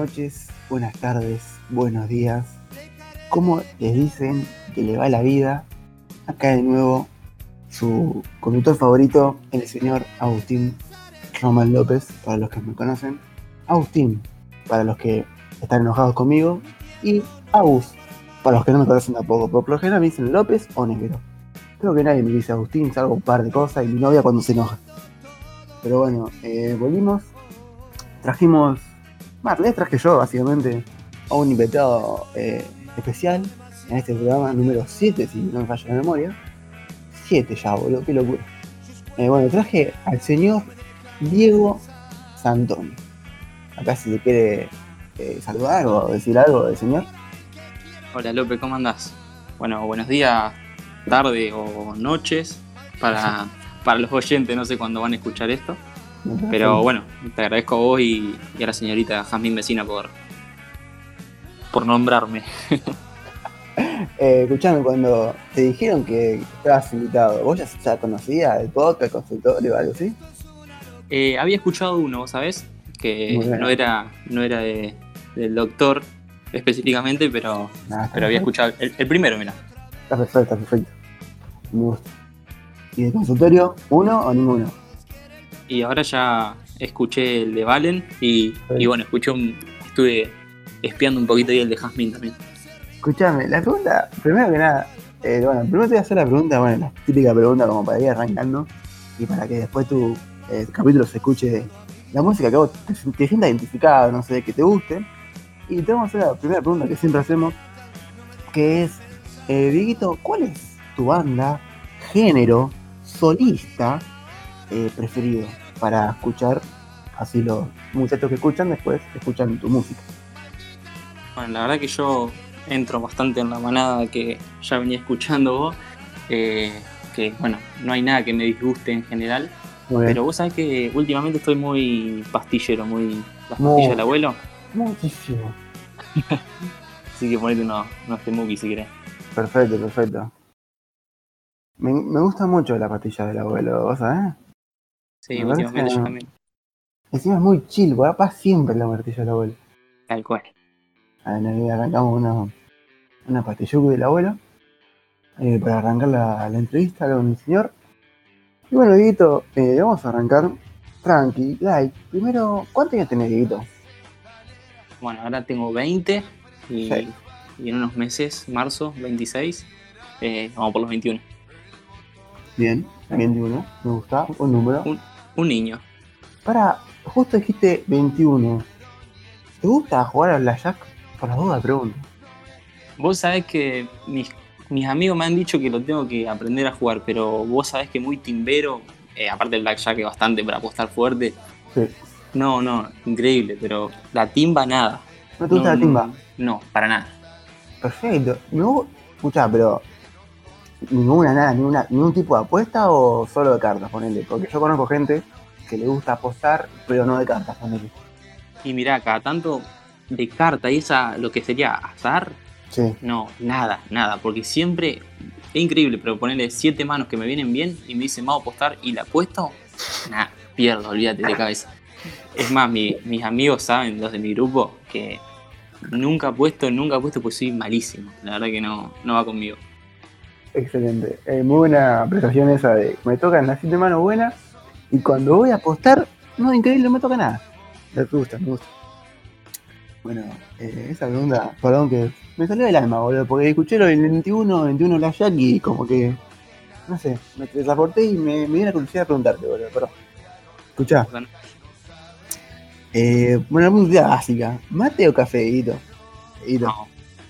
noches, buenas tardes, buenos días. ¿Cómo les dicen que le va la vida? Acá de nuevo su conductor favorito, el señor Agustín Román López, para los que me conocen. Agustín, para los que están enojados conmigo. Y Agus, para los que no me conocen tampoco. Por lo general me dicen López o Negro. Creo que nadie me dice Agustín, salgo un par de cosas y mi novia cuando se enoja. Pero bueno, eh, volvimos. Trajimos más letras que yo, básicamente, a un invitado eh, especial en este programa número 7, si no me falla la memoria. 7 ya, boludo, qué locura. Eh, bueno, traje al señor Diego Santoni. Acá si le quiere eh, saludar o decir algo del señor. Hola López, ¿cómo andás? Bueno, buenos días, tarde o noches para, para los oyentes, no sé cuándo van a escuchar esto. Pero bueno, te agradezco a vos y, y a la señorita Jazmín Vecina por, por nombrarme. Eh, escuchame, cuando te dijeron que estabas invitado, ¿vos ya, ya conocías el podcast, el consultorio o algo así? Eh, había escuchado uno, ¿sabes? Que no era, no era de- del doctor específicamente, pero, está pero había escuchado el, el primero, mira. Está perfecto, está perfecto. Me gusta. ¿Y de consultorio, uno o ninguno? Y ahora ya escuché el de Valen y, y bueno, escuché un, estuve espiando un poquito ahí el de Jazmín también. Escuchame, la pregunta, primero que nada, eh, bueno, primero te voy a hacer la pregunta, bueno, la típica pregunta como para ir arrancando y para que después tu eh, capítulo se escuche la música que vos te, te sientas identificado, no sé, que te guste. Y te vamos a hacer la primera pregunta que siempre hacemos, que es, eh, Dieguito, ¿cuál es tu banda, género, solista eh, preferido para escuchar? Así los muchachos que escuchan después escuchan tu música. Bueno, la verdad que yo entro bastante en la manada que ya venía escuchando vos, eh, que bueno, no hay nada que me disguste en general, pero vos sabés que últimamente estoy muy pastillero, muy las pastillas del abuelo, Muchísimo. así que ponete unos, unos temuki si querés. Perfecto, perfecto. Me, me gusta mucho la pastilla del abuelo, ¿vos sabés? Sí, Me últimamente yo también, Encima es muy chill, para siempre la pastilla del abuelo. tal cual. A ver, ahí arrancamos una, una pastilluca del abuelo. eh, para arrancar la, la entrevista con el señor. Y bueno, Dieguito, eh, vamos a arrancar tranqui, like. Primero, ¿cuántos años tenés, Dieguito? Bueno, ahora tengo 20 y, Sí. y en unos meses, marzo 26, eh, vamos por los 21. Bien, 21, me gusta, un número. Un niño. Para, justo dijiste 21. ¿Te gusta jugar al blackjack? Por la duda pregunto. Vos sabés que mis, mis amigos me han dicho que lo tengo que aprender a jugar, pero vos sabés que muy timbero, eh, aparte del blackjack es bastante para apostar fuerte. Sí. No, no, increíble, pero la timba nada. ¿No te gusta No, la timba? no, No, para nada. Perfecto. No, escuchá, pero ninguna, nada, ninguna, ningún tipo de apuesta o solo de cartas, ponele. Porque yo conozco gente que le gusta apostar, pero no de cartas, ponele. Y mirá, cada tanto de carta y esa, lo que sería azar, Sí. no, nada, nada, porque siempre es increíble, pero ponerle siete manos que me vienen bien y me dicen vamos a apostar y la apuesto, nada, pierdo, olvídate de cabeza. Es más, mi- mis amigos saben, los de mi grupo, que nunca apuesto, nunca apuesto pues soy malísimo. La verdad que no, no va conmigo. Excelente. Eh, muy buena apreciación esa de me tocan las siete manos buenas y cuando voy a apostar, no, increíble, no me toca nada. Me gusta, me gusta. Bueno, eh, esa pregunta, perdón que me salió del alma, boludo, porque escuché lo del 21, 21 la Jack y como que, no sé, me transporté y me, me dio la curiosidad de preguntarte, boludo, perdón. Escuchá, Bueno, eh, bueno, una pregunta básica, ¿mate o café? Guito, no,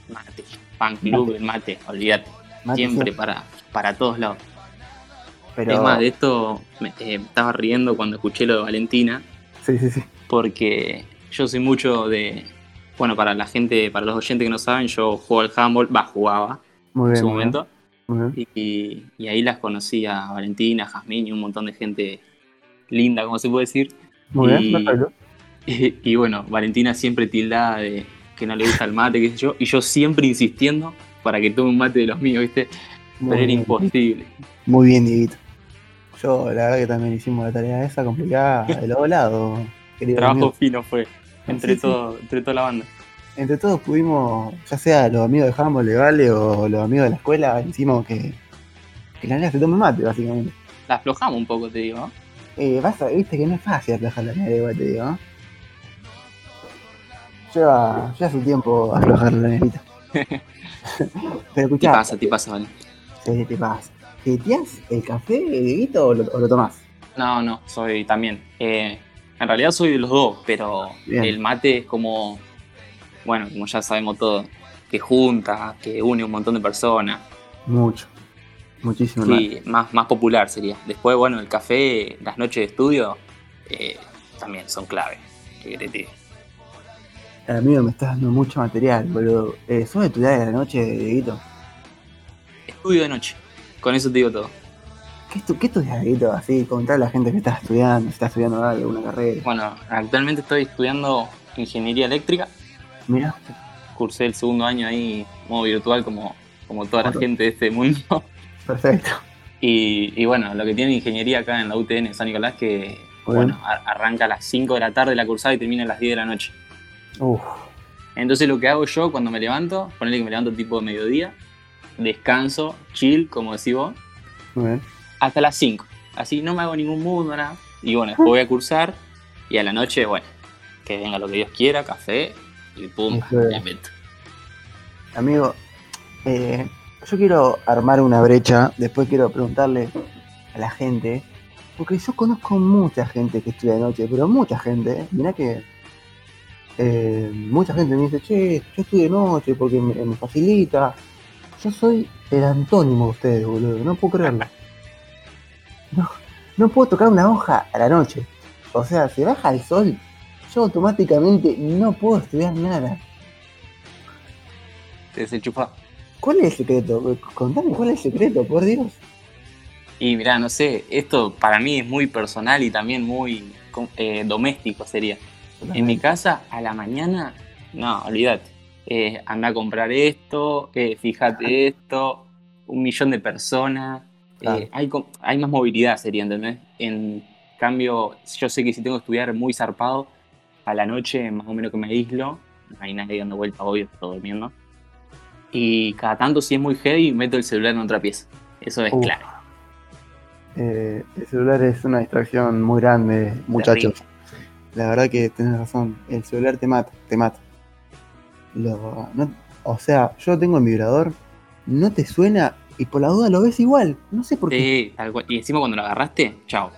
mate, fan club, el mate, olvídate. mate Siempre para, para todos lados. Pero, Es más, de esto me eh, estaba riendo cuando escuché lo de Valentina, sí, sí, sí. porque yo soy mucho de. Bueno, para la gente, para los oyentes que no saben, yo juego al handball, va, jugaba Muy en bien. su muy bien, momento, muy bien. y, y ahí las conocí a Valentina, a Jazmín y un montón de gente linda, como se puede decir. Muy Y- bien, perfecto. Y, y bueno, Valentina siempre tildada de que no le gusta el mate, qué sé yo, y yo siempre insistiendo para que tome un mate de los míos, ¿viste? Muy Pero era imposible. Muy bien, Dieguito. Yo, la verdad que también hicimos la tarea esa complicada de los lados, Trabajo amigo. fino fue. entre, Sí, sí. entre toda la banda. Entre todos pudimos, ya sea los amigos de Humble, Vale o los amigos de la escuela, hicimos que, que la nena se tome mate, básicamente. La aflojamos un poco, te digo, ¿no? Eh, vas a, viste que no es fácil aflojar la nena, igual te digo, ¿no? Lleva, lleva su tiempo aflojar la nenita. Pero Te escuchá, pasa, te pasa, vale. ¿qué te pasa? ¿Teteás el café, Dieguito, o lo, o lo tomás? No, no, soy también. eh, en realidad soy de los dos, pero Bien. el mate es como, bueno, como ya sabemos todo, que junta, que une un montón de personas. Mucho. Muchísimo. Sí, más, más popular sería. Después, bueno, el café, las noches de estudio, eh, también son clave. ¿Qué querés que diga? Amigo, me estás dando mucho material, boludo. Eh, ¿Sos de estudiar de la noche, Dieguito? Estudio de noche, con eso te digo todo. ¿Qué, estu ¿Qué estudias? Así, contar a la gente que estás estudiando, si estás estudiando algo, una carrera. Bueno, actualmente estoy estudiando ingeniería eléctrica. Mira, Cursé el segundo año ahí, modo virtual, como, como toda la gente de este mundo. perfecto. Y, y bueno, lo que tiene ingeniería acá en la UTN San Nicolás que bueno, arranca a las 5 de la tarde la cursada y termina a las 10 de la noche. Uf, Entonces lo que hago yo cuando me levanto, ponerle que me levanto tipo de mediodía, descanso, chill, como decís vos, muy bien. hasta las 5. Así no me hago ningún mundo, nada. Y bueno, después voy a cursar y a la noche, bueno, que venga lo que Dios quiera, café y pum, me meto. Amigo, eh, yo quiero armar una brecha, después quiero preguntarle a la gente, porque yo conozco mucha gente que estudia de noche, pero mucha gente, ¿eh? mirá que eh, mucha gente me dice, che, yo estudio de noche porque me, me facilita. Yo soy el antónimo de ustedes, boludo, no puedo creerlo. No, no puedo tocar una hoja a la noche. O sea, se baja el sol, yo automáticamente no puedo estudiar nada. Desenchufado. ¿Cuál es el secreto? Contame cuál es el secreto, por Dios. Y mirá, no sé, esto para mí es muy personal y también muy eh, doméstico sería. En mi casa, a la mañana, no, olvídate. Eh, anda a comprar esto, eh, fíjate esto, un millón de personas. eh, Claro. hay, más movilidad, sería, ¿entendés? En cambio, yo sé que si tengo que estudiar muy zarpado, a la noche más o menos que me aíslo, no hay nadie dando vuelta, obvio, estoy durmiendo. Y cada tanto, si es muy heavy, meto el celular en otra pieza. Eso es Uf. claro. Eh, el celular es una distracción muy grande, muchachos. La verdad que tenés razón. El celular te mata, te mata. Lo- no- o sea, yo tengo el vibrador, no te suena y por la duda lo ves igual. No sé por qué. Sí, tal cual. Y encima cuando lo agarraste, chao.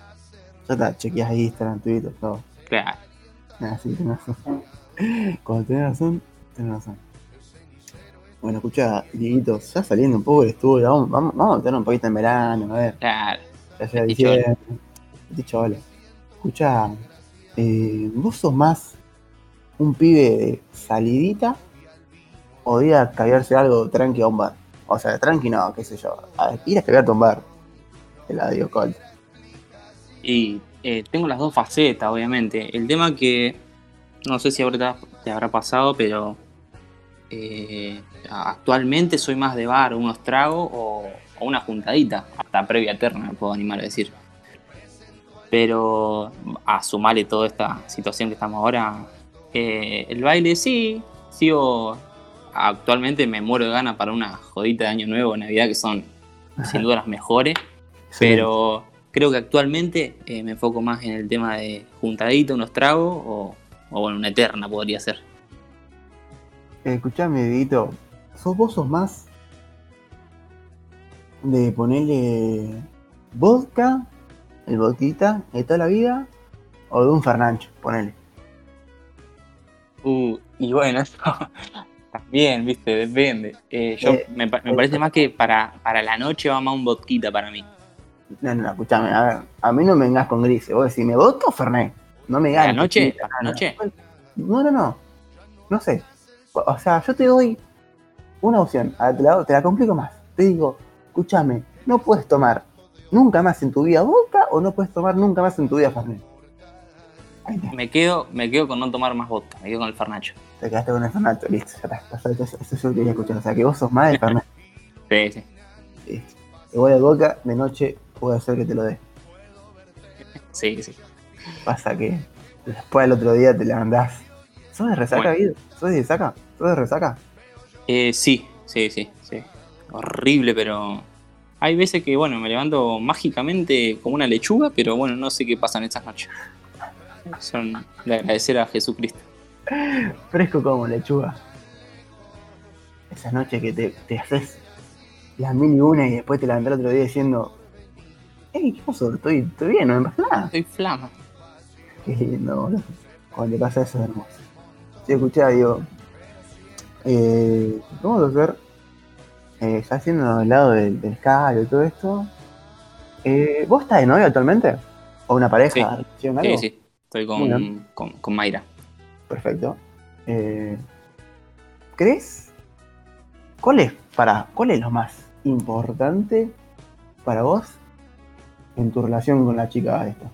Ya está, chequeas ahí Instagram, Twitter, todo. Claro. Ah, sí, tenés razón. Cuando tenés razón, tenés razón. Bueno, escucha, Dieguito, ya saliendo un poco del estudio, vamos, vamos, vamos a meternos un poquito en verano, a ver. Claro. Ya Dicho diciembre. Escucha, eh, ¿vos sos más un pibe de salidita o de ir a caviarse algo tranqui a un bar? O sea, tranqui no, qué sé yo. A ir a caviarte a un bar. Te la digo, Colt. Y eh, tengo las dos facetas, obviamente. El tema que no sé si ahorita te habrá pasado, pero eh, actualmente soy más de bar, unos tragos o, o una juntadita, hasta previa eterna, me puedo animar a decir. Pero a sumarle toda esta situación que estamos ahora, eh, el baile sí, sigo. Actualmente me muero de ganas para una jodita de Año Nuevo, Navidad, que son sin duda las mejores. Pero creo que actualmente eh, me enfoco más en el tema de juntadita, unos tragos o, o bueno, una eterna podría ser. Escuchame, Dieguito, ¿sos vos sos más de ponerle vodka, el vodquita de toda la vida, o de un Fernancho, ponele? Uh, y bueno, eso también, viste, depende. Eh, yo Eh, me, pa- me parece más que para, para la noche va más un vodquita para mí. No, no, escuchame, a ver, a mí no me vengas con grises, vos decís, ¿me vodka o Fernet? No me ¿A ganes. la noche? chiquita, ¿A la no, noche? No, no, no, no sé. O sea, yo te doy una opción, a te la, te la complico más. Te digo, escúchame, no puedes tomar nunca más en tu vida vodka o no puedes tomar nunca más en tu vida Fernet. Me quedo, me quedo con no tomar más vodka, me quedo con el Fernacho. te quedaste con el Fernet, listo, ya está, eso, quería escuchar. O sea, que vos sos más del Fernet. Sí, sí. listo. Igual el vodka, de noche, puede ser que te lo dé. Sí, sí. Pasa que después al otro día te levantás ¿Sos de resaca, Bueno. Guido? ¿Sos de resaca? ¿Sos de resaca? Eh, sí, sí, sí, sí. Horrible, pero hay veces que, bueno, me levanto mágicamente como una lechuga, pero bueno, no sé qué pasa en estas noches. Son de agradecer a Jesucristo. Fresco como lechuga. Esa noche que te, te haces las mil y una y después te levantás el otro día diciendo, hey, ¿qué pasó? Estoy, estoy bien, no me pasa nada. Soy flama. Qué lindo, boludo. Cuando te pasa eso es hermoso. Sí, escuchá, digo, eh, vamos a hacer, eh, ya haciendo el lado del, del y todo esto, eh, ¿vos estás de novio actualmente? ¿O una pareja? Sí. sí. Estoy con, con, con Mayra. Perfecto. Eh, ¿Crees? ¿Cuál es, para, ¿Cuál es lo más importante para vos en tu relación con la chica esta?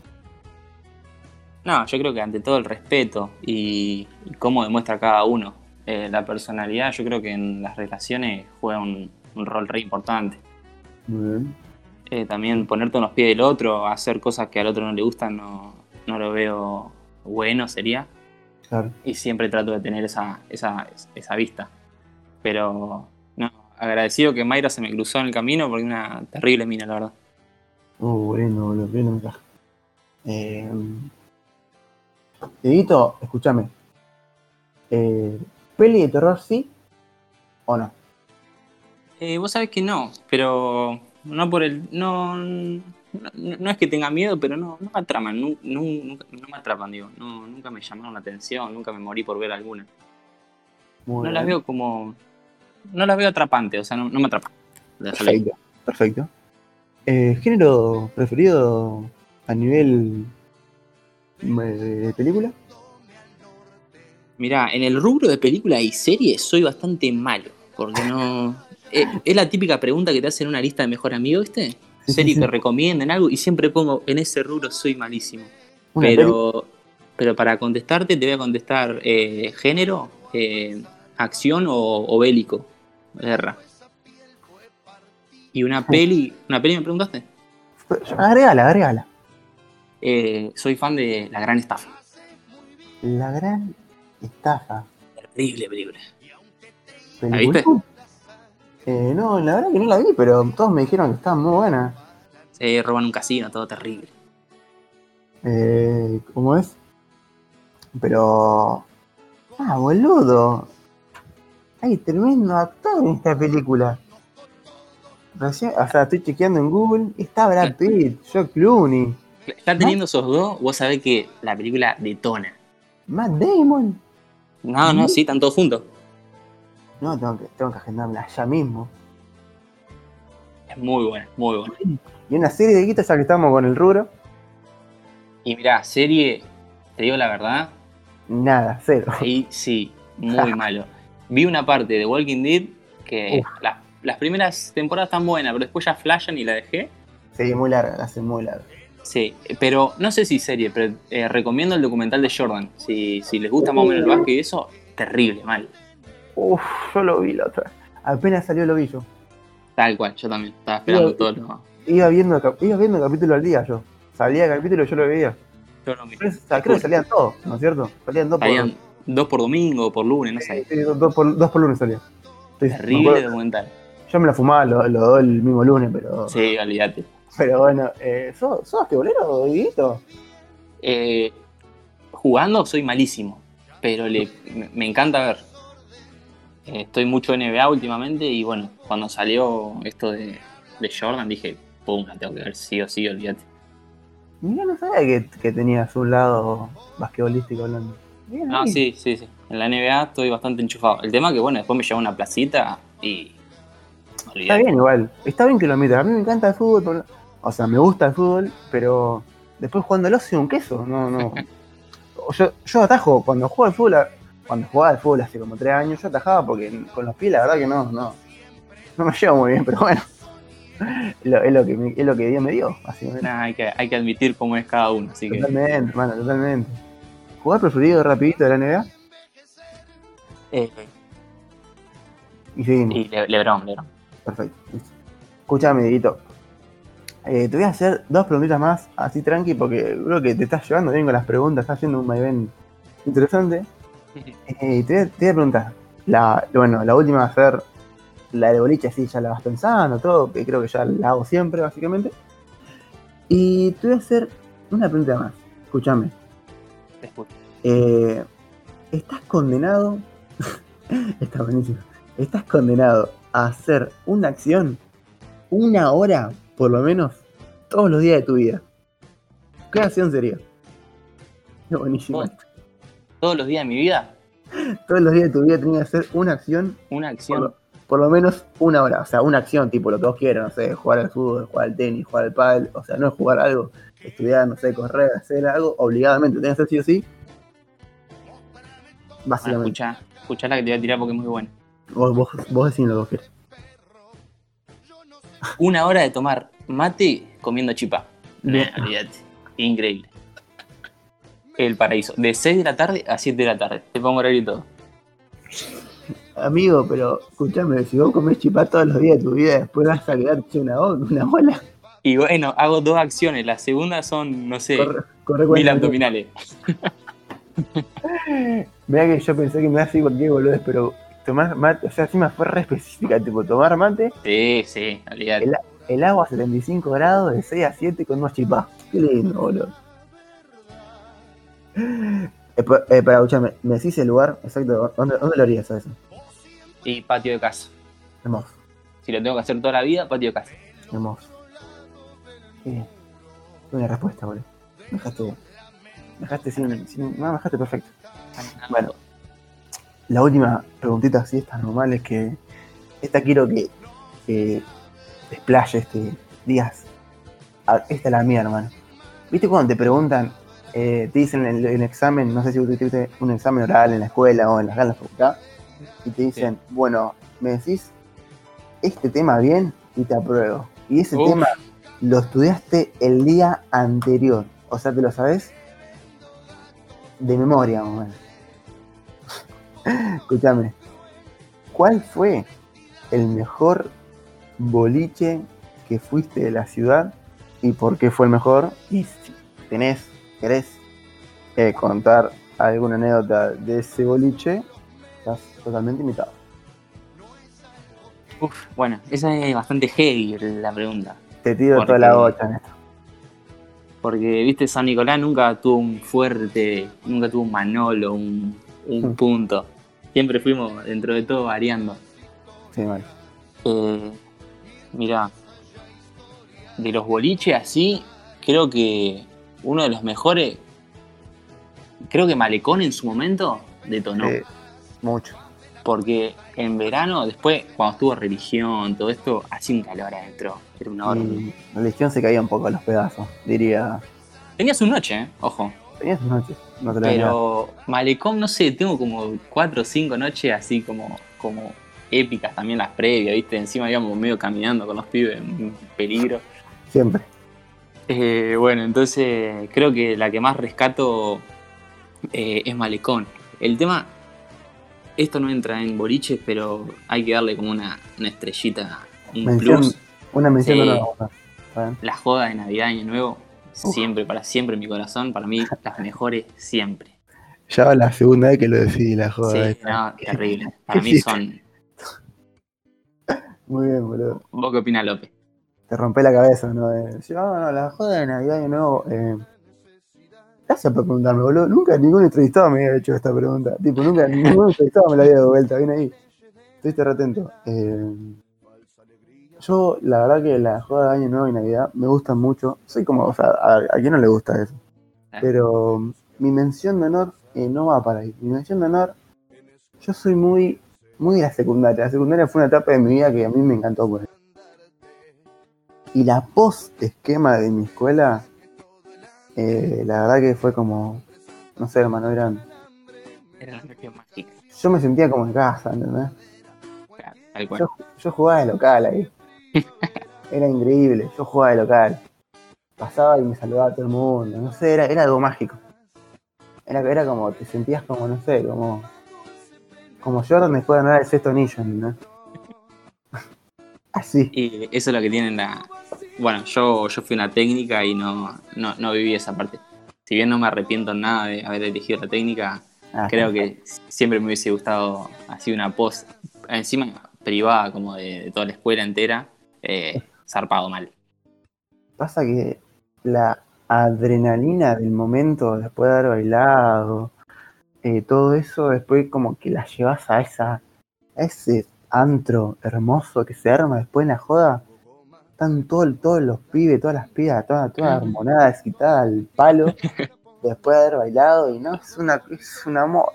No, yo creo que ante todo el respeto y, y cómo demuestra cada uno. Eh, la personalidad, yo creo que en las relaciones juega un, un rol re importante. Muy bien. Eh, también ponerte en los pies del otro, hacer cosas que al otro no le gustan, no, no lo veo bueno, sería. Claro. Y siempre trato de tener esa, esa, esa vista. Pero, no, agradecido que Mayra se me cruzó en el camino porque es una terrible mina, la verdad. Uh, lindo, boludo, mensaje. Eh, Dieguito, escúchame. Eh, ¿Peli de terror sí o no? Eh, vos sabés que no, pero no por el. No, no, no es que tenga miedo, pero no, no me atrapan, nu- nunca, no me atrapan, digo. No, nunca me llamaron la atención, nunca me morí por ver alguna. Muy No las veo como. No las veo atrapantes, o sea, no, no me atrapan. Perfecto, perfecto. Eh, ¿Género preferido a nivel de película? Mirá, en el rubro de películas y series soy bastante malo, porque no... eh, es la típica pregunta que te hacen en una lista de mejor amigo, ¿viste? Serie que recomienden algo y siempre pongo, en ese rubro soy malísimo. Pero, pero para contestarte te voy a contestar eh, género, eh, acción o, o bélico, guerra. Y una peli, ¿una peli me preguntaste? Agregala, agregala. Eh, soy fan de La Gran Estafa. La gran estafa. Terrible película. ¿Película? viste? Eh, no, la verdad que no la vi, pero todos me dijeron que estaba muy buena. Se roban un casino, todo terrible. Eh, ¿Cómo es? Pero. Ah, boludo. Hay tremendo actor en esta película. Recién, o sea, estoy chequeando en Google. Está Brad Pitt, Joe Clooney, Ya teniendo esos dos, vos sabés que la película detona. Matt Damon. No, no, sí, están todos juntos. No, tengo que, tengo que agendarla ya mismo. Es muy buena, muy buena. Y una serie de guitas ya que estamos con el rubro. Y mirá, serie, te digo la verdad, Nada, cero. ahí sí, muy malo. Vi una parte de Walking Dead que las, las primeras temporadas están buenas, pero después ya flashan y la dejé. Sí, muy larga, la hacen muy larga. Sí, pero no sé si serie, pero eh, recomiendo el documental de Jordan. Si, si les gusta más o menos el básquet y eso, terrible, mal. Uf, yo lo vi la otra vez. Apenas salió lo vi yo. Tal cual, yo también. Estaba esperando Digo, todo lo. Iba viendo, iba viendo capítulo al día yo. Salía el capítulo y yo lo veía. Yo lo mismo. Creo, que salían todos, ¿no es cierto? Salían dos por, Salían dos por domingo, por lunes, no sí, sé. sí, dos, dos por, dos por lunes salía. Sí, me Terrible documental. Yo me la fumaba los los dos el mismo lunes, pero, Sí, olvídate. pero bueno. Eh, ¿Sos, sos bolero, Dieguito? Eh, jugando soy malísimo, pero le, me, me encanta ver. Eh, estoy mucho NBA últimamente y bueno, cuando salió esto de, de Jordan dije, pum, la tengo que ver sí o sí, olvídate. Mira, no sabía que, que tenías un lado basquetbolístico hablando. Bien, No, ahí. sí, sí, sí. En la NBA estoy bastante enchufado. El tema que bueno, después me lleva a una placita y... Está bien igual, está bien que lo metas. A mí me encanta el fútbol, o sea, me gusta el fútbol, pero después jugándolo soy un queso, no, no. Yo, yo atajo, cuando juego al fútbol, cuando jugaba al fútbol hace como tres años, yo atajaba porque con los pies la verdad que no, no, no me llevo muy bien, pero bueno. Lo- es, lo que, me- es lo que Dios me dio. Nah, hay, que, hay que admitir cómo es cada uno, así que... Totalmente, hermano, totalmente. ¿Jugar preferido rapidito de la NBA? Eh, Y seguimos. y Le- Lebron, Lebron. Perfecto. Escúchame, Dieguito. Eh, te voy a hacer dos preguntitas más, así tranqui, porque creo que te estás llevando bien con las preguntas, estás haciendo un vaivén interesante. Eh, te, voy a, te voy a preguntar. La, bueno, la última va a ser la de boliche, sí, ya la vas pensando, todo, que creo que ya la hago siempre, básicamente. Y te voy a hacer una pregunta más. Escúchame. Eh, estás condenado. Está buenísimo. Estás condenado a hacer una acción una hora, por lo menos, todos los días de tu vida. ¿Qué acción sería? Buenísimo. Bueno. Todos los días de mi vida, Todos los días de tu vida tenías que hacer una acción una por acción. lo, por lo menos una hora. O sea, una acción, tipo lo que vos quieras, no sé, jugar al fútbol, jugar al tenis, jugar al pádel. O sea, no es jugar algo, estudiar, no sé, correr, hacer algo, obligadamente. Tenés que hacer sí o sí. Bueno, Básicamente. escucha, escuchá la que te voy a tirar porque es muy buena. Vos, vos, vos decís lo que vos querés. Una hora de tomar mate comiendo. Nah, olvídate. Increíble. El paraíso. De 6 de la tarde a 7 de la tarde. Te pongo horario y todo. Amigo, pero escúchame, si vos comés chipá todos los días de tu vida, después vas a quedarte una, una bola. Y bueno, hago dos acciones. La segunda son, no sé, Corre, corre mil abdominales. Mirá que yo pensé que me iba a decir cualquier boludez, pero tomar mate, o sea, encima fue re específica, tipo, tomar mate, Sí, sí, olvídate. El- el agua a 75 grados, de 6 a 7 con unos chipá. Qué lindo, boludo. Eh, eh, para escuchame, ¿me decís el lugar exacto? ¿Dónde, dónde lo harías a eso? Y patio de casa. Hermoso, Si lo tengo que hacer toda la vida, patio de casa. hermoso. Qué bien. Buena respuesta, boludo. Me dejaste, me dejaste sin, sin- no, me dejaste perfecto. Bueno, la última preguntita así, estas normales que esta quiero que, que desplayes, que digas, "Ah, esta es la mía, hermano. ¿Viste cuando te preguntan, eh, te dicen en el examen, no sé si tuviste un examen oral en la escuela o en las galas de facultad, y te dicen, bueno, me decís este tema bien y te apruebo. Y ese Uf. tema lo estudiaste el día anterior, o sea, te lo sabes de memoria, más. Escúchame, ¿cuál fue el mejor boliche que fuiste de la ciudad y por qué fue el mejor? Y si tenés, querés eh, contar alguna anécdota de ese boliche, estás totalmente invitado. Uf, bueno, esa es bastante heavy la pregunta. Te tiro Porque- toda la bocha en esto. Porque, viste, San Nicolás nunca tuvo un fuerte, nunca tuvo un manolo, un, un Mm. punto. Siempre fuimos, dentro de todo, variando. Sí, mal. Eh, mira, de los boliches así, creo que uno de los mejores, creo que Malecón en su momento detonó. Eh, mucho. Porque en verano, después, cuando estuvo religión, todo esto, hacía un calor adentro. Era legión se caía un poco a los pedazos, diría. Tenía su noche, ¿eh? ojo. Tenías noches, no te. Pero Malecón, no sé, tengo como cuatro o cinco noches así como, como épicas también las previas, ¿viste? Encima íbamos medio caminando con los pibes, en peligro. Siempre. Eh, bueno, entonces creo que la que más rescato eh, es Malecón. El tema, esto no entra en boliches, pero hay que darle como una, una estrellita, un Mención, plus. una mención no la. La joda de Navidad y Año Nuevo, Uf. siempre, para siempre en mi corazón, para mí las mejores siempre. Ya va la segunda vez que lo decidí la joda. Sí, esta. no, terrible. Para mí son. Muy bien, boludo. ¿Vos qué opinas, López? Te rompe la cabeza, ¿no? Eh, "Ah, no, la joda de Navidad de nuevo. Eh, gracias por preguntarme, boludo. Nunca ningún entrevistado me había hecho esta pregunta. Tipo, nunca ningún entrevistado me la había dado vuelta. Bien ahí. Estuviste re atento. Eh, yo, la verdad que la joda de Año Nuevo y Navidad me gustan mucho. Soy como, o sea, a, a quién no le gusta eso. Pero mm, mi mención de honor eh, no va para ahí. Mi mención de honor, yo soy muy, muy de la secundaria. La secundaria fue una etapa de mi vida que a mí me encantó. Pues. Y la post esquema de mi escuela, eh, la verdad que fue como, no sé, hermano, eran. Yo me sentía como en casa, ¿entendés? Claro, Tal cual. Yo, yo jugaba de local ahí. Era increíble, yo jugaba de local. Pasaba y me saludaba a todo el mundo. No sé, era, era algo mágico. Era, era como, te sentías como, no sé, como. Como Jordan después de ganar el sexto anillo, ¿no? Así. Y eso es lo que tienen la. Bueno, yo, yo fui una técnica y no, no, no viví esa parte. Si bien no me arrepiento en nada de haber elegido la técnica, Ah, Creo que siempre me hubiese gustado así una post, encima privada como de, de toda la escuela entera, eh, zarpado mal. Pasa que la adrenalina del momento después de haber bailado, eh, todo eso, después como que la llevas a esa, a ese antro hermoso que se arma después en la joda. Están todo- todos los pibes, todas las pibas, todas, todas armonadas, excitadas al palo, después de haber bailado, y no, es una, es un amor.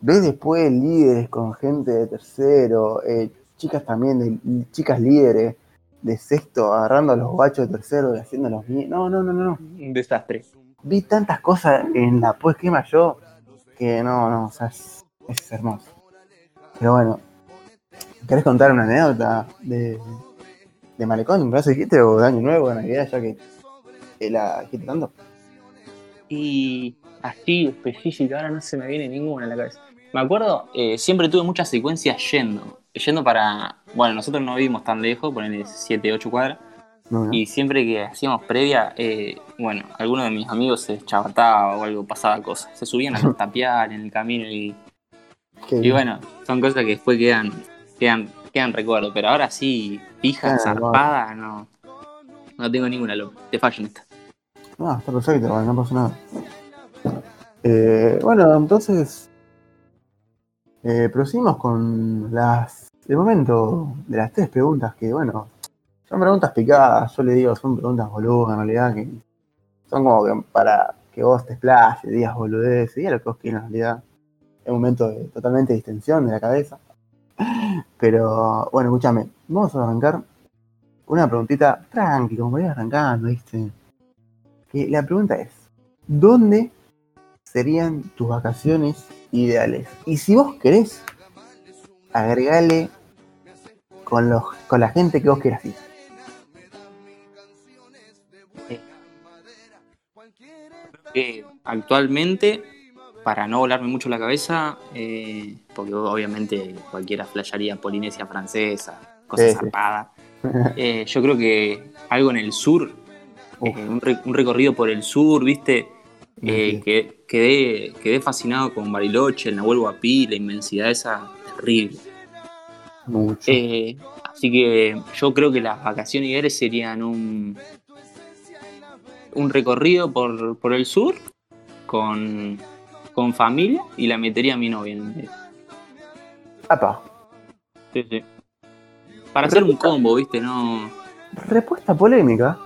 Ves después líderes con gente de tercero, eh, chicas también, de, chicas líderes de sexto, agarrando a los guachos de tercero y haciendo los míos. No, no, no, no, no. Un desastre. Vi tantas cosas en la post-quema yo que no, no, o sea, es, es hermoso. Pero bueno, ¿querés contar una anécdota de, de Malecón? ¿Me vas a dijiste o de Año Nuevo, de Navidad, ya que que la dijiste tanto? Y así específica, ahora no se me viene ninguna en la cabeza. Me acuerdo, eh, siempre tuve muchas secuencias yendo. Yendo para. Bueno, nosotros no vivimos tan lejos, ponen 7, 8 cuadras. No, no. Y siempre que hacíamos previa, eh, bueno, alguno de mis amigos se chavataba o algo, pasaba cosas. Se subían a tapiar en el camino y, Qué y bueno, son cosas que después quedan, quedan, quedan recuerdos. Pero ahora sí, fija, Ah, zarpada, no. No tengo ninguna, lo, te fallo en esta. No, está perfecto, no pasa nada. Eh, bueno, entonces. Eh, proseguimos con las. De momento, de las tres preguntas que, bueno, son preguntas picadas, yo le digo, son preguntas boludas en realidad, que son como que para que vos te explayes, digas boludeces, digas lo que vos quieras en realidad. Un momento de totalmente distensión de la cabeza. Pero, bueno, escúchame, vamos a arrancar una preguntita tranqui, como ir arrancando, ¿viste? Que la pregunta es, ¿dónde serían tus vacaciones ideales? Y si vos querés, agregale con, los, con la gente que vos quieras ir. Eh, actualmente, para no volarme mucho la cabeza, eh, porque obviamente cualquiera flasharía Polinesia francesa, cosas Sí, sí. zarpadas. Eh, yo creo que algo en el sur, eh, un, re- un recorrido por el sur, ¿viste? Que, quedé, quedé fascinado con Bariloche, el Nahuel Huapi, la inmensidad esa, terrible. Mucho. Así que yo creo que las vacaciones ideales serían un, un recorrido por, por el sur con, con familia y la metería a mi novia. en el medio. Apa, Sí, sí. Para hacer un combo, ¿viste? No, respuesta polémica.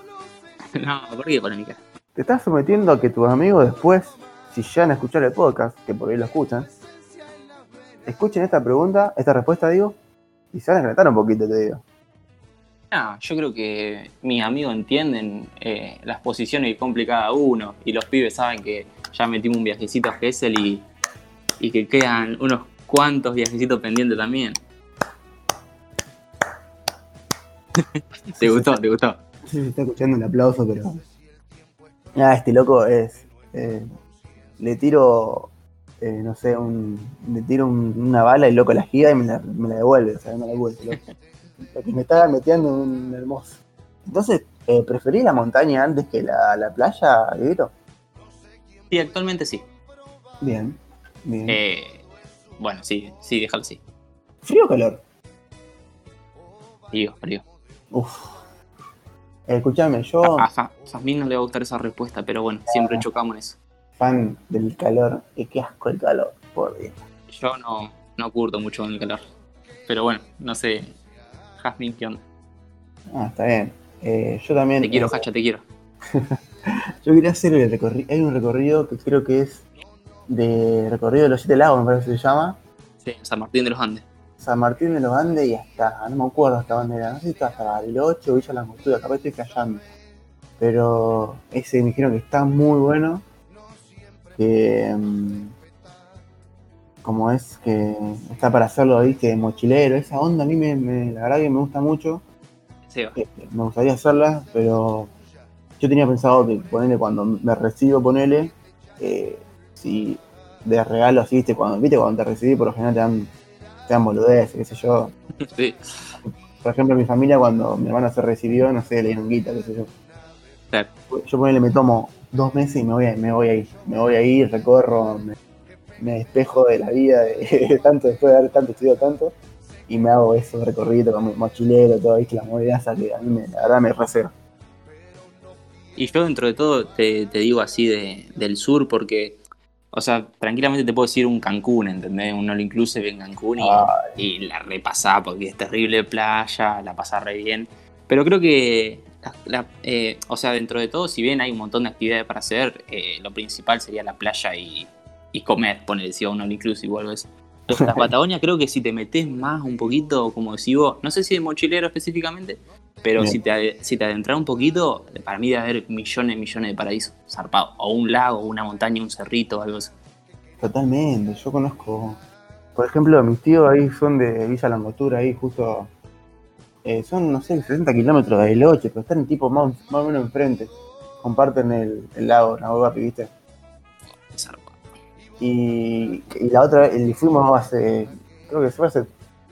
no, ¿por qué polémica? Te estás sometiendo a que tus amigos después, si llegan a escuchar el podcast, que por ahí lo escuchan, escuchen esta pregunta, esta respuesta, digo, y se van a calentar un poquito, te digo. No, yo creo que mis amigos entienden eh, las posiciones que cumple cada uno y los pibes saben que ya metimos un viajecito a Gessel y, y que quedan unos cuantos viajecitos pendientes también. ¿Te gustó? ¿Te gustó? Si se está escuchando el aplauso, pero. Ah, este loco es. eh, le tiro. eh, no sé, un, le tiro un- una bala y el loco la gira y me la, me la devuelve, o sea, me la devuelve. loco. Lo que me estaba metiendo un hermoso. Entonces, eh, ¿preferís la montaña antes que la, la playa, Dieguito? Sí, actualmente sí. Bien, bien. Eh, bueno, sí, sí, déjalo así. ¿Frío o calor? Frío, frío. Uf. Eh, escuchame, yo, A, a Jazmín no le va a gustar esa respuesta, pero bueno, siempre chocamos en eso. fan del calor, y qué asco el calor, por Dios. Yo no, no curto mucho con el calor. Pero bueno, no sé. Jazmín, ¿qué onda? Ah, está bien. Eh, yo también. Te quiero, eh, Hacha, te quiero. Yo quería hacer el recorrido. Hay un recorrido que creo que es de recorrido de los siete lagos, me parece que se llama. Sí, San Martín de los Andes. San Martín de los Andes y hasta, no me acuerdo hasta dónde era, no sé si hasta Bariloche o Villa La Angostura, capaz estoy callando. Pero ese me dijeron que está muy bueno. Que mm, como es que está para hacerlo, viste, mochilero, esa onda a mí me, me- la verdad que me gusta mucho. Seba. Eh, me gustaría hacerla, pero yo tenía pensado que ponerle cuando me recibo, ponele, eh, si de regalo así, viste, cuando, viste, cuando te recibí por lo general te dan, te dan boludeces, qué sé yo. Sí, Por ejemplo, mi familia cuando mi hermana se recibió, no sé, le dieron guita, qué sé yo. claro. Yo ponele, me tomo dos meses y me voy a, me voy a ir. Me voy a ir, recorro, me, me despejo de la vida, de, tanto después de haber tanto estudiado tanto, y me hago eso recorrido con mi mochilero, todo, ¿viste? la movilidad que a mí me, la verdad me recero. Y yo dentro de todo te, te digo así de, del sur porque, o sea, tranquilamente te puedo decir un Cancún, ¿entendés? Un all inclusive en Cancún y, y la repasá porque es terrible playa, la pasás re bien. Pero creo que, la- la- eh, o sea, dentro de todo, si bien hay un montón de actividades para hacer, eh, lo principal sería la playa y, y comer, poner si a un all inclusive o algo así. La Patagonia creo que si te metes más un poquito, como decís vos, no sé si de mochilero específicamente, pero Bien. si te, si te adentras un poquito, para mí debe haber millones, millones de paraísos zarpados. O un lago, una montaña, un cerrito, algo así. Totalmente, yo conozco, por ejemplo, mis tíos ahí son de Villa Langostura, ahí justo, eh, son, no sé, 60 kilómetros de Bariloche, pero están tipo más, más o menos enfrente, comparten el, el lago Nahuapi, ¿viste? Y, y la otra y fuimos hace, creo que fue hace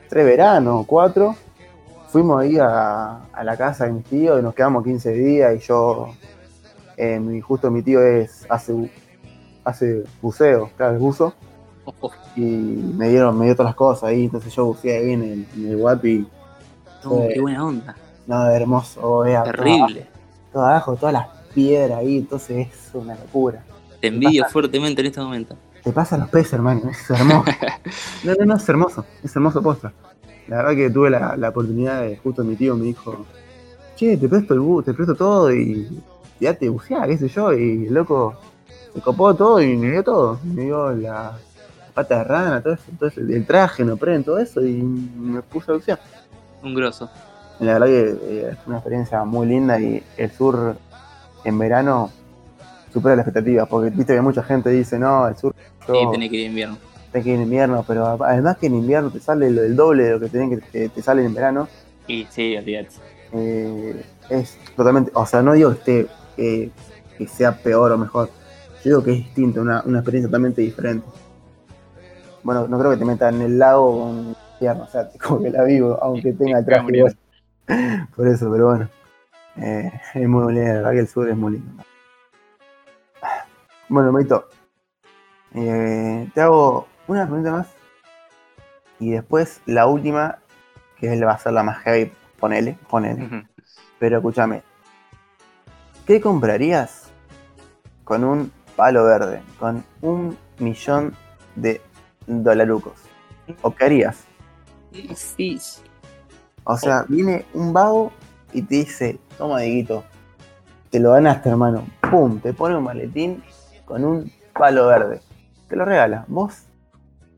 tres veranos, cuatro, fuimos ahí a, a la casa de mis tíos y nos quedamos 15 días y yo, eh, mi- justo mi tío es, hace, hace buceo, claro, es buzo, y me dieron, me dio todas las cosas ahí, entonces yo buceé ahí en el, en el Guapi, no, qué buena onda. no, hermoso, todo abajo, Terrible. todo abajo, todas las piedras ahí, entonces es una locura. Te envidio fuertemente en este momento. Te pasan los peces, hermano, es hermoso. No, no, no, es hermoso, es hermoso posta. La verdad que tuve la, la oportunidad de, justo mi tío me dijo, che, te presto el bu te presto todo y ya te bucear, qué sé yo, y el loco se copó todo y me dio todo. Me dio la pata de rana, todo eso, todo eso, el traje, no prenden, todo eso, y me puse a bucear. Un grosso. La verdad que eh, es una experiencia muy linda y el sur en verano supera las expectativas, porque viste que mucha gente dice, no, el sur yo- Y tenés que ir en invierno. tenés que ir en invierno, pero además que en invierno te sale lo del doble de lo que, tenés que, te sale en verano, Y sí, olvídate. eh, es totalmente, o sea, no digo que esté, eh, que sea peor o mejor, yo digo que es distinto, una, una experiencia totalmente diferente. Bueno, no creo que te metan en el lago en invierno, o sea, como que la vivo, aunque tenga el traje igual. Por eso, pero bueno, eh, es muy lindo, la verdad que el sur es muy lindo. Bueno, Maito, eh, te hago una pregunta más y después la última, que va a ser la más heavy, ponele, ponele. Pero escúchame, ¿qué comprarías con un palo verde? Con un millón de dolarucos. ¿O qué harías? Sí, O sea, viene un vago y te dice, toma Dieguito, te lo ganaste hermano. Pum, te pone un maletín con un palo verde. Te lo regala. ¿Vos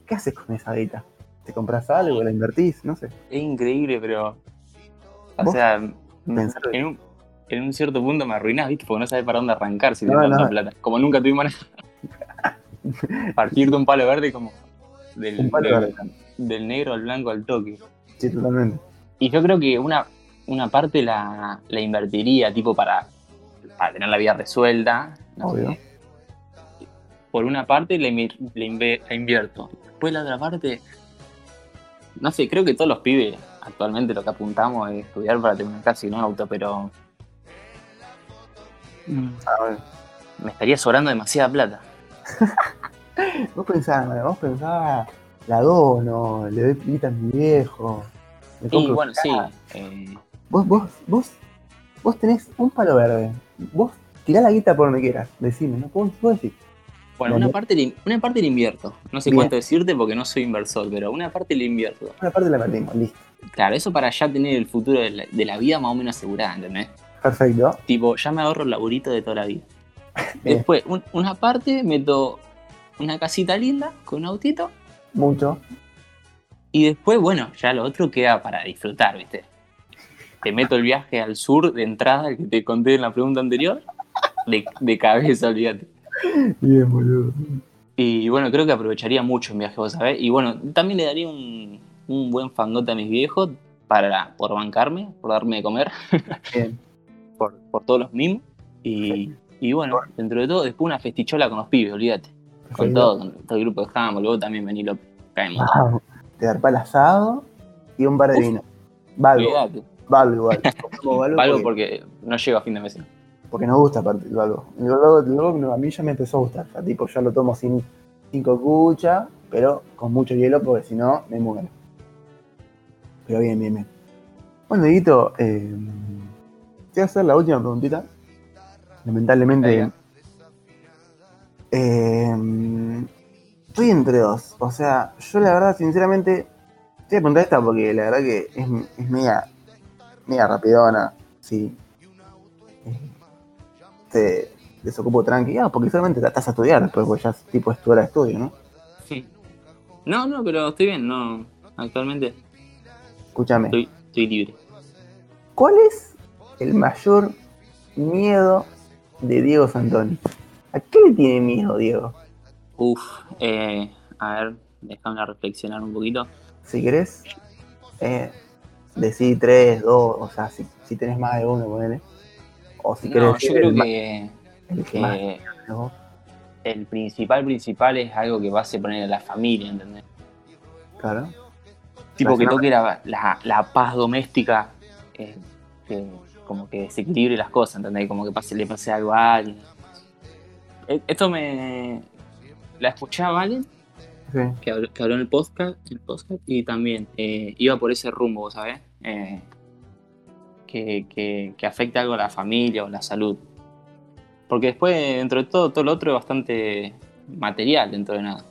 qué haces con esa guita? ¿Te compras algo? ¿La invertís? No sé. Es increíble, pero. O sea, en un, en un cierto punto me arruinás, ¿viste? Porque no sabes para dónde arrancar si No, tanta no. plata. Como nunca tuvimos. Partir de un palo verde como. Del, Un palo del- verde. del negro al blanco al toque. Sí, totalmente. Y yo creo que una, una parte la, la invertiría, tipo, para, para tener la vida resuelta. no Obvio. sé. Por una parte la, invierto. Después la otra parte, no sé, creo que todos los pibes actualmente lo que apuntamos es estudiar para tener casi un auto, pero mm, me estaría sobrando demasiada plata. vos pensabas, vos pensabas, la dono, le doy plita a mi viejo. me Y bueno, sí, eh, Vos, vos, vos, vos tenés un palo verde. Vos tirá la guita por donde quieras. Decime, ¿no? ¿Cómo puedo decir? Bueno, una parte, in- una parte la invierto. No sé Bien. cuánto decirte porque no soy inversor, pero una parte la invierto. Una parte la metimos, listo. Claro, eso para ya tener el futuro de la, de la vida más o menos asegurada, ¿entendés? Perfecto. Tipo, ya me ahorro el laburito de toda la vida. Bien. Después, un- una parte meto una casita linda con un autito. Mucho. Y después, bueno, ya lo otro queda para disfrutar, ¿viste? Te meto el viaje al sur de entrada, que te conté en la pregunta anterior. De, de cabeza, olvídate. Bien, boludo. Y bueno, creo que aprovecharía mucho un viaje, vos sabés. Y bueno, también le daría un, un buen fangote a mis viejos para, por bancarme, por darme de comer. Bien. por, por todos los mimos. Y, y bueno, dentro de todo, después una festichola con los pibes, olvídate. Con todo, con todo el grupo de Hammond, luego también vení López. Caemos. Wow. Te darpa el asado y un par de Uf. vino. Valgo, valgo igual. Valgo Algo porque- porque no llego a fin de mes. Porque no gusta aparte el Balbo. El Balbo, el Balbo a mí ya me empezó a gustar. O tipo, ya lo tomo sin, sin cocucha, pero con mucho hielo porque si no me muero. Pero bien, bien, bien. Bueno, Dieguito, eh, voy a hacer la última preguntita. Lamentablemente. Eh, estoy entre dos. O sea, yo la verdad, sinceramente, te voy a preguntar esta porque la verdad que es, es media, media rapidona. Sí. Te desocupo tranqui. Ah, porque solamente te estás a estudiar después, porque ya es tipo es tu hora de estudio, ¿no? Sí. No, no, pero estoy bien, no. Actualmente Escúchame. estoy, estoy libre. ¿Cuál es el mayor miedo de Diego Santoni? ¿A qué le tiene miedo, Diego? Uf, eh, a ver, déjame reflexionar un poquito. Si querés, eh, decí tres, dos, o sea, si, si tenés más de uno, ponele. O si querés No, yo creo el que, el que más que ¿no? el principal principal es algo que va a poner a la familia, ¿entendés? Claro. Tipo que toque la, la, la paz doméstica, eh, que como que desequilibre las cosas, ¿entendés? Como que pase, le pase algo a alguien. Eh, Esto me... La escuchaba alguien Sí. que habló, que habló en el podcast, el podcast y también eh, iba por ese rumbo, ¿sabes? Eh, que, que, que afecte algo a la familia o la salud. Porque después, dentro de todo, todo lo otro es bastante material dentro de nada.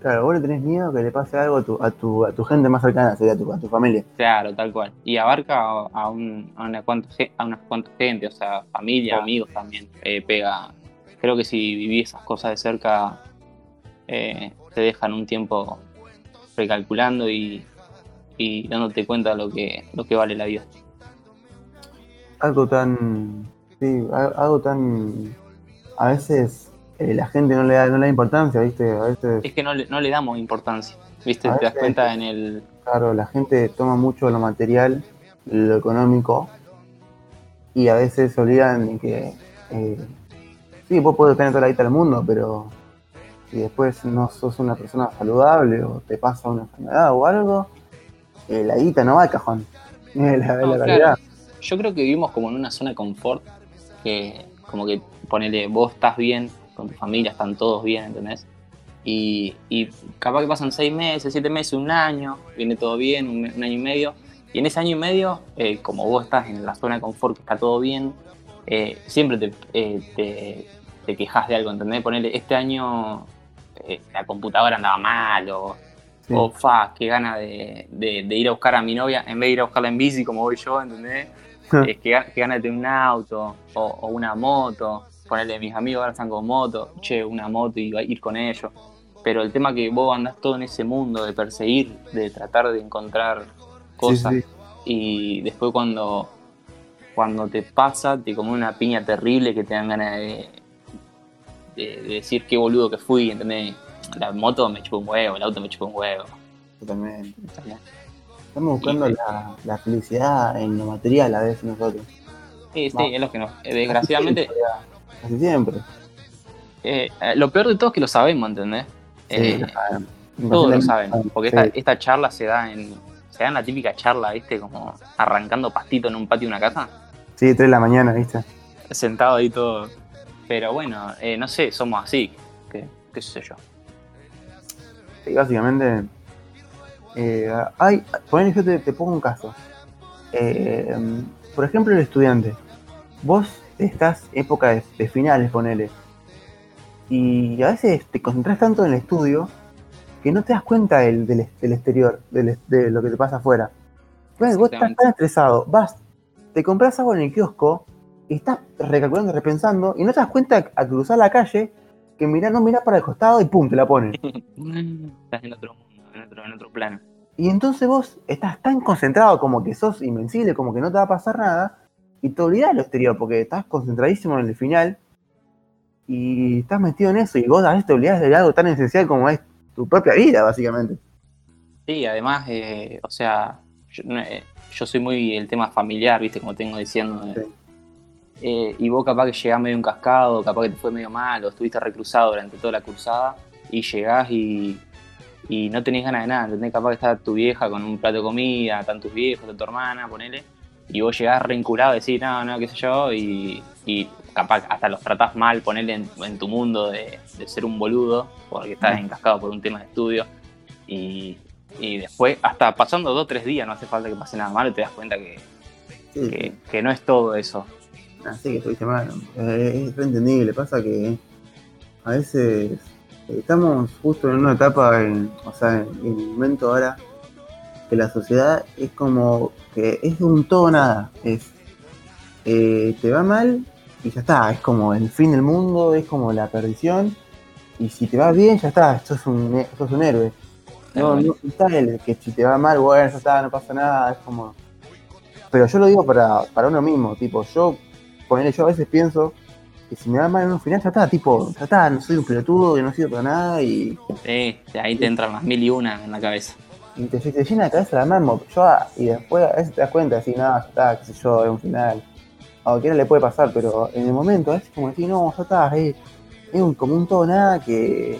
Claro, vos le tenés miedo que le pase algo a tu, a tu, a tu gente más cercana, sería a tu, a tu familia. Claro, tal cual. Y abarca a, un, a, una cuanta, a unas cuantas gente, o sea, familia, amigos también. eh, pega. Creo que si vivís esas cosas de cerca, eh, te dejan un tiempo recalculando y, y dándote cuenta de lo que, lo que vale la vida. Algo tan. Sí, algo tan. A veces eh, la gente no le, da, no le da importancia, ¿viste? A veces, Es que no le, no le damos importancia. ¿Viste? Te das cuenta en el. claro, la gente toma mucho lo material, lo económico, y a veces se olvidan de que. eh, sí, vos podés tener toda la guita del mundo, pero si después no sos una persona saludable o te pasa una enfermedad o algo, eh, la guita no va al cajón. Es la, es la No, realidad. Yo creo que vivimos como en una zona de confort, que como que ponele, vos estás bien, con tu familia están todos bien, ¿entendés? Y, y capaz que pasan seis meses, siete meses, un año, viene todo bien, un, año y medio, y en ese año y medio, eh, como vos estás en la zona de confort, que está todo bien, eh, siempre te, eh, te, te quejas de algo, ¿entendés? Ponele, este año eh, la computadora andaba mal, o, Sí. o fa, qué gana de, de- de ir a buscar a mi novia, en vez de ir a buscarla en bici como voy yo, ¿entendés? Eh, que, que de un auto o, o una moto. Ponerle, mis amigos ahora están con moto, che, una moto y ir con ellos. Pero el tema que vos andás todo en ese mundo de perseguir, de tratar de encontrar cosas Sí, sí. y después cuando, cuando te pasa, te come una piña terrible que te dan ganas de, de- de decir qué boludo que fui, ¿entendés? La moto me chupó un huevo, el auto me chupó un huevo. Totalmente. ¿entendés? Estamos buscando la, la felicidad en lo material a veces nosotros. Sí, sí, es lo que nos. eh, Desgraciadamente, Casi siempre. eh, eh, lo peor de todo es que lo sabemos, ¿entendés? Sí, Eh, lo saben. todos lo saben, porque Sí, esta, esta charla se da en. Se da en la típica charla, ¿viste? Como arrancando pastito en un patio de una casa. Sí, 3 de la mañana, ¿viste? Sentado ahí todo. Pero bueno, eh, no sé, somos así. Que, qué sé yo. Sí, básicamente. Eh, hay, ponele, yo te, te pongo un caso. Eh, por ejemplo, el estudiante. Vos estás época de, de finales, ponele. Y a veces te concentras tanto en el estudio que no te das cuenta del, del, del exterior, del, de lo que te pasa afuera. Bueno, vos estás tan estresado, vas, te compras algo en el kiosco, y estás recalculando, repensando, y no te das cuenta a cruzar la calle que mirá, no mirás para el costado y pum, te la ponen. Estás en otro mundo, en otro, en otro plano. Y entonces vos estás tan concentrado como que sos invencible, como que no te va a pasar nada, y te olvidás de lo exterior, porque estás concentradísimo en el final, y estás metido en eso, y vos a veces te olvidás de algo tan esencial como es tu propia vida, básicamente. Sí, además, eh, o sea, yo, eh, yo soy muy el tema familiar, ¿viste? Como tengo diciendo. eh, Sí. y vos capaz que llegás medio encascado, capaz que te fue medio mal, o estuviste reclusado durante toda la cruzada, y llegás y, y no tenés ganas de nada, ¿entendés? Capaz que está tu vieja con un plato de comida, están tus viejos, está tu hermana, ponele, y vos llegás reinculado a decir, no, no, qué sé yo, y, y capaz hasta los tratás mal, ponerle en, tu mundo de, ser un boludo, porque estás encascado por un tema de estudio, y, y después, hasta pasando dos o tres días, no hace falta que pase nada malo, y te das cuenta que, que, no es todo eso. Así que estuviste mal. Es entendible, pasa que a veces estamos justo en una etapa, en, o sea, en el momento ahora, que la sociedad es como que es un todo nada. Es, eh, te va mal y ya está, es como el fin del mundo, es como la perdición. Y si te va bien, ya está, sos un, sos un héroe. No, no está el que si te va mal, bueno, ya está, no pasa nada, es como. Pero yo lo digo para, para uno mismo, tipo, yo, ponerle, yo a veces pienso que si me va mal en un final, ya está, tipo, ya está, no soy un pelotudo, que no sirvo para nada y. Sí, ahí te entran las mil y una en la cabeza. Y te, te llena la cabeza la mano, yo, y después a veces te das cuenta, así, nada, ya está, qué sé yo, es un final. A cualquiera le puede pasar, pero en el momento es como decir, no, ya está, es, es un, como un todo nada que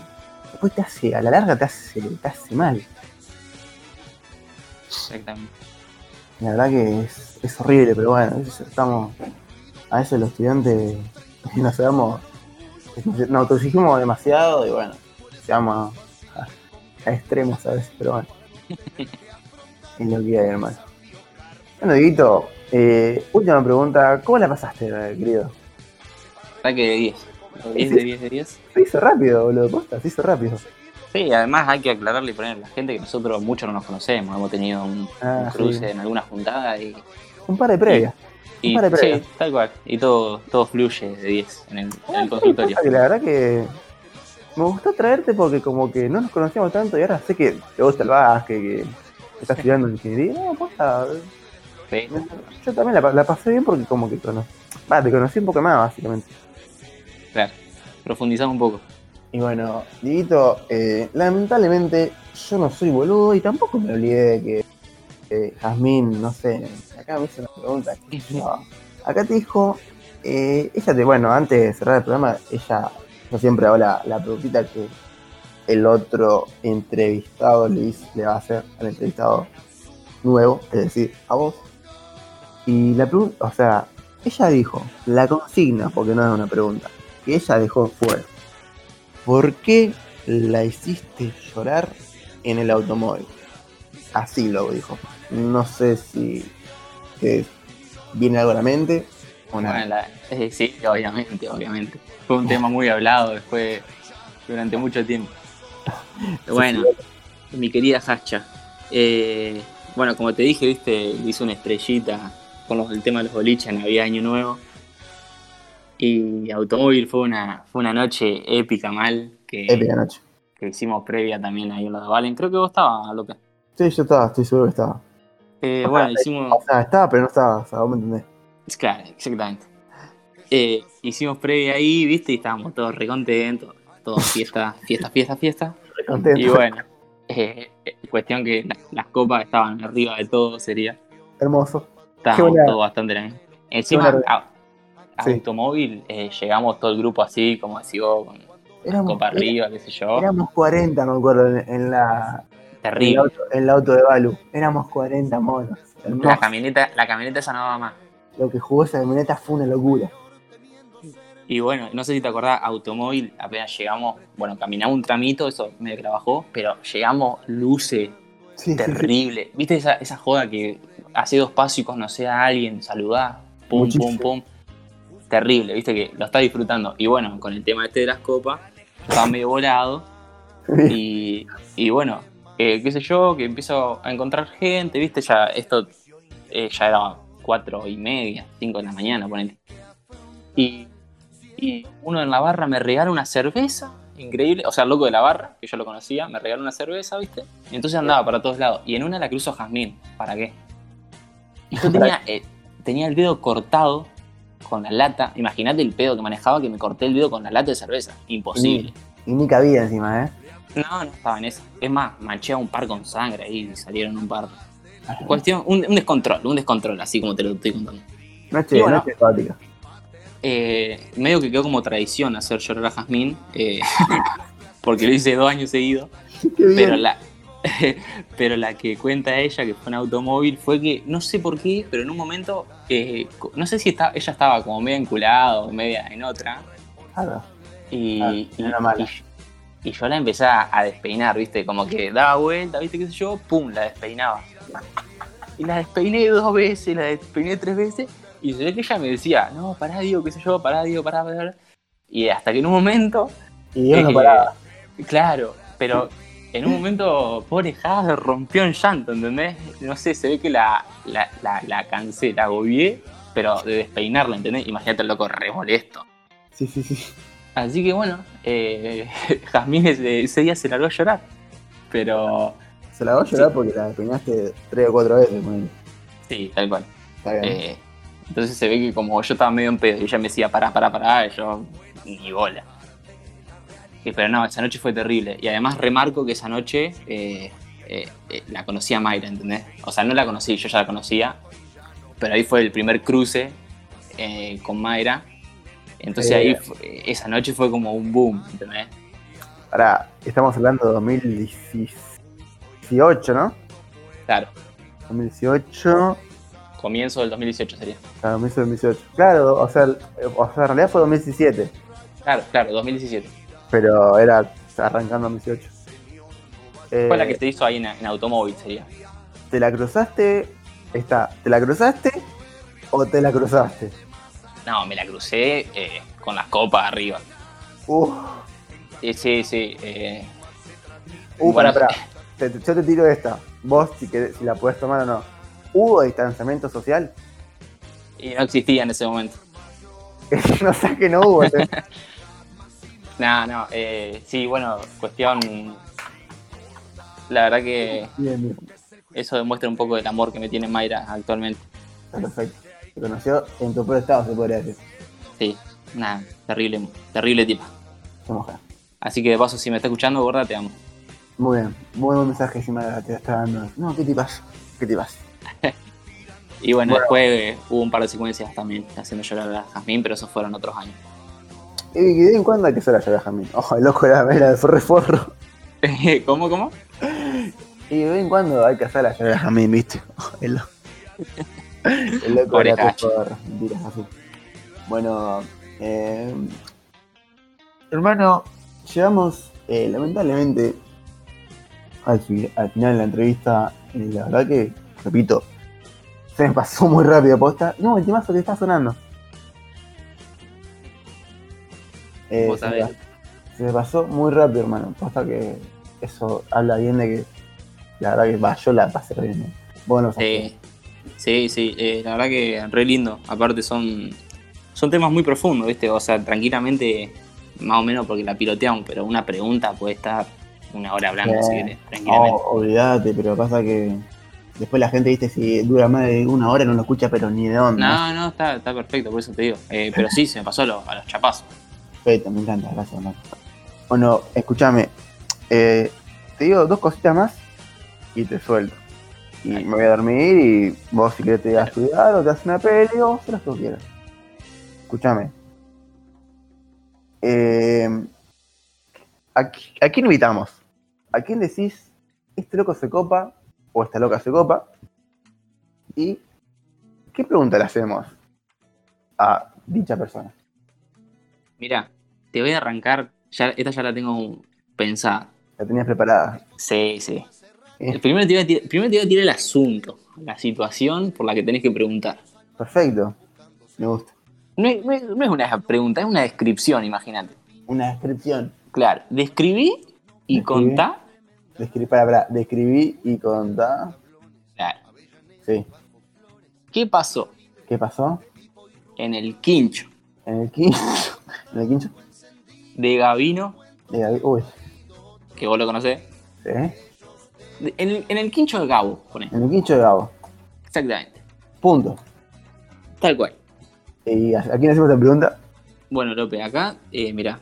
después te hace, a la larga te hace, te hace mal. Exactamente. La verdad que es, es horrible, pero bueno, estamos, a veces los estudiantes nos damos, nos autoexigimos demasiado y bueno, llegamos a, a, extremos a veces, pero bueno. es lo que hay, hermano. Bueno, Dieguito, eh, última pregunta, ¿cómo la pasaste, querido? que de 10. 10 de 10 de 10. Se hizo rápido, boludo, posta, se hizo rápido. Sí, además hay que aclararle y poner a la gente que nosotros mucho no nos conocemos, hemos tenido un, ah, cruce en alguna juntada y... Un par de previas. Y, Sí, tal cual. Y todo, todo fluye de 10 en el, en consultorio. la verdad que me gustó traerte porque como que no nos conocíamos tanto y ahora sé que te gusta el básquet, que, estás estudiando ingeniería. No, posta. Sí. Yo también la, pasé bien porque como que conocí. Va, te conocí un poco más, básicamente. Claro, profundizamos un poco. Y bueno, Dieguito, eh, lamentablemente yo no soy boludo y tampoco me olvidé de que eh, Jazmín, no sé, acá me hizo una pregunta. acá te dijo, eh, ella te, bueno, antes de cerrar el programa, ella, yo siempre hago la, la preguntita que el otro entrevistado le, le va a hacer al entrevistado nuevo, es decir, a vos. Y la pregunta, o sea, ella dijo, la consigna, porque no es una pregunta, que ella dejó fuera. ¿Por qué la hiciste llorar en el automóvil? Así lo dijo. No sé si viene algo a la mente o nada. Eh, sí, obviamente, obviamente. Fue un tema muy hablado después, durante mucho tiempo. Bueno, mi querida Hacha. Eh, bueno, como te dije, viste, hice una estrellita con el tema de los boliches en Navidad Año Nuevo. Y Automóvil fue una, fue una noche épica mal. Que, épica noche. Que hicimos previa también ahí en los de Valen. Creo que vos estabas, López. Sí, yo estaba, estoy seguro que estaba. Eh, bueno, hicimos. O sea, estaba, pero no estaba, o sea, vos me entendés. Claro, exactamente. Eh, hicimos previa ahí, viste, y estábamos todos recontentos. Todo fiesta, fiesta, fiesta, fiesta. Recontentos. Y bueno, eh, cuestión que las, copas estaban arriba de todo, sería. Hermoso. Estábamos todos bastante bien. Encima, a, automóvil, llegamos todo el grupo así, como así vos, con éramos, copa arriba, qué sé yo. Éramos 40, me acuerdo, en la, Terrible. En el auto, de Balu. Éramos 40 monos. La camioneta, la camioneta esa no va más. Lo que jugó esa camioneta fue una locura. Y bueno, no sé si te acordás, automóvil, apenas llegamos, bueno, caminamos un tramito, eso me trabajó, pero llegamos luce terrible. ¿Viste esa, esa joda que hace dos pasos y conoce a alguien, saludás, pum, pum, pum? Terrible, viste que lo está disfrutando. Y bueno, con el tema este de las copas, estaba medio volado. y, y bueno, qué sé yo, que empiezo a encontrar gente, viste, ya esto eh, ya era cuatro y media, cinco de la mañana, ponete. Y, y uno en la barra me regala una cerveza, increíble, o sea, el loco de la barra, que yo lo conocía, me regaló una cerveza, viste, y entonces andaba para todos lados. Y en una la cruzo Jazmín, ¿para qué? Y yo tenía, eh, tenía el dedo cortado con la lata, imagínate el pedo que manejaba que me corté el dedo con la lata de cerveza, imposible. Y ni cabía encima, ¿eh? No, no estaba en eso. Es más, manché un par con sangre ahí y salieron un par. Cuestión, un, descontrol, un descontrol, así como te lo estoy contando. Noche, bueno, noche eh, medio que quedó como tradición hacer llorar a Jazmín, eh, porque lo hice dos años seguidos. Pero la, pero la que cuenta ella, que fue un automóvil, fue que no sé por qué, pero en un momento, eh, no sé si está, ella estaba como media enculada o media en otra, Claro. y, Ah, y- y- y yo la empecé a, despeinar, ¿viste? Como que daba vuelta, ¿viste? ¿Qué sé yo? ¡Pum! La despeinaba. Y la despeiné dos veces, la despeiné tres veces, y se ve que ella me decía, no, pará, Diego, qué sé yo, pará, Diego, pará, pará. Y hasta que en un momento, Y Dios no Eh, paraba. claro, pero en un momento, pobre se rompió en llanto, ¿entendés? No sé, se ve que la, la, la, la cansé, la agobié, pero de despeinarla, ¿entendés? Imagínate el loco re molesto. Sí, sí, sí. Así que bueno, eh, Jazmín ese, ese día se largó a llorar. Pero Se la voy a llorar porque la despeinaste tres o cuatro veces. ponele. sí, tal cual. Está bien. Eh, entonces se ve que como yo estaba medio en pedo y ella me decía pará, pará, pará, y yo ni bola. Eh, pero no, esa noche fue terrible. Y además remarco que esa noche eh, eh, eh, la conocía Mayra, ¿entendés? O sea, no la conocí, yo ya la conocía. Pero ahí fue el primer cruce eh, con Mayra. Entonces Eh. ahí fue- esa noche fue como un boom, ¿entendés? Ahora, estamos hablando de 2018, ¿no? Claro, 2018. comienzo del 2018 sería. Claro, 2018. Claro, o sea, o sea, en realidad fue 2017, Claro, claro, 2017. pero era arrancando 2018. Eh, Fue la que te hizo ahí en, en automóvil, sería. ¿Te la cruzaste? Está, ¿te la cruzaste o te la cruzaste? No, me la crucé eh, con las copas arriba. Uf, Sí, sí, sí. eh, uh, Bueno, pará, pará. Te- te- yo te tiro esta. Vos, si, querés- si la podés tomar o no. ¿Hubo distanciamiento social? y no existía en ese momento. no sé que no hubo. ¿eh? No, no. eh, sí, bueno, cuestión. La verdad que Bien, bien. eso demuestra un poco del amor que me tiene Mayra actualmente. Perfecto. Te conoció en tu peor estado, se podría decir. Sí, nada, terrible, terrible tipa. Se moja. Así que de paso, si me está escuchando, gorda, te amo. Muy bien. Muy buen mensaje encima te está dando. No, ¿qué tipas? ¿Qué tipas? Y bueno, Bueno. después eh, hubo un par de secuencias también haciendo llorar a Jazmín, pero esos fueron otros años. Y de vez en cuando hay que hacer a llorar a Jamín. Ojo, el loco era, era de forro forro. ¿Cómo, cómo? Y de vez en cuando hay que hacer a llorar a Jamín, ¿viste? El, lo- el loco Pobre era por. Bueno, eh, hermano, llegamos eh, lamentablemente al, fi- al final de la entrevista. Y la verdad que, repito, se me pasó muy rápido posta. No, el temazo que está sonando. Eh, Vos se, me, sabés. pa- se me pasó muy rápido, hermano. Posta que eso habla bien de que la verdad que va, yo la pasé bien. ¿no? Bueno, Sí, sí, sí, eh, la verdad que re lindo. Aparte son, son temas muy profundos, ¿viste? O sea, tranquilamente, más o menos porque la piloteamos, pero una pregunta puede estar una hora hablando, si querés, tranquilamente. No, olvídate, pero pasa que después la gente, viste, si dura más de una hora no lo escucha, pero ni de onda. No, no, está, está perfecto, por eso te digo. Eh, pero sí, se me pasó a los, a los chapazos. Perfecto, me encanta, gracias, hermano. Bueno, escúchame, eh, te digo dos cositas más y te suelto. Y me voy a dormir y vos si querés te vas a estudiar o te haces una peli o haz lo que quieras. Escúchame. Eh, ¿a, qui- a quién invitamos? ¿A quién decís este loco se copa o esta loca se copa? ¿Y qué pregunta le hacemos a dicha persona? Mira, te voy a arrancar, ya, esta ya la tengo pensada. La tenías preparada. Sí, sí. Eh. Primero te, voy a tirar, primero te voy a tirar el asunto, la situación por la que tenés que preguntar. Perfecto. Me gusta. No es, no es- no es una pregunta, es una descripción, imagínate. Una descripción. Claro, describí y Describí. contá. Describí, para, para, describí y contá. Claro, Sí. ¿Qué pasó ¿Qué pasó? en el quincho En el quincho. En el quincho. de Gavino, de Gaby- Uy. que vos lo conocés? ¿Sí? En el, en el quincho de Gabo, poné. En el quincho de Gabo. Exactamente. Punto. Tal cual. ¿Y a, a quién hacemos la pregunta? Bueno, López, acá, eh, mira.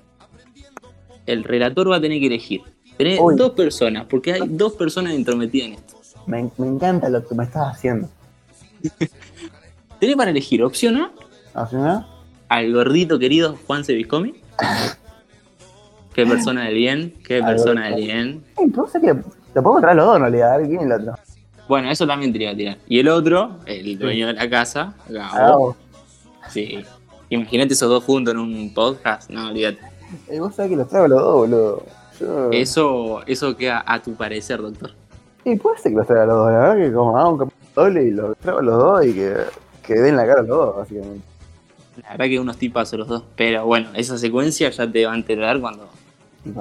El relator va a tener que elegir. Tenés Uy. dos personas, porque hay dos personas entrometidas en esto. Me, me encanta lo que me estás haciendo. Tenés para elegir opción A, ¿Hace una? al gordito querido Juan Sebiscomi. Qué persona del bien, qué persona del bien. Sé que Lo podemos traer los dos en realidad, a ver quién es el otro. Bueno, eso también te iba a tirar. Y el otro, el dueño de la casa, Gabo. Hagamos. Sí. Imagínate esos dos juntos en un podcast. No, olvídate. Eh, vos sabés que los traigo los dos, boludo. Yo... Eso, eso queda a tu parecer, doctor. Y puede ser que los traiga los dos, la verdad que como hago un capítulo doble y los traigo los dos y que, que den la cara a los dos, básicamente. La verdad que unos tipazos los dos. Pero bueno, esa secuencia ya te va a enterar cuando,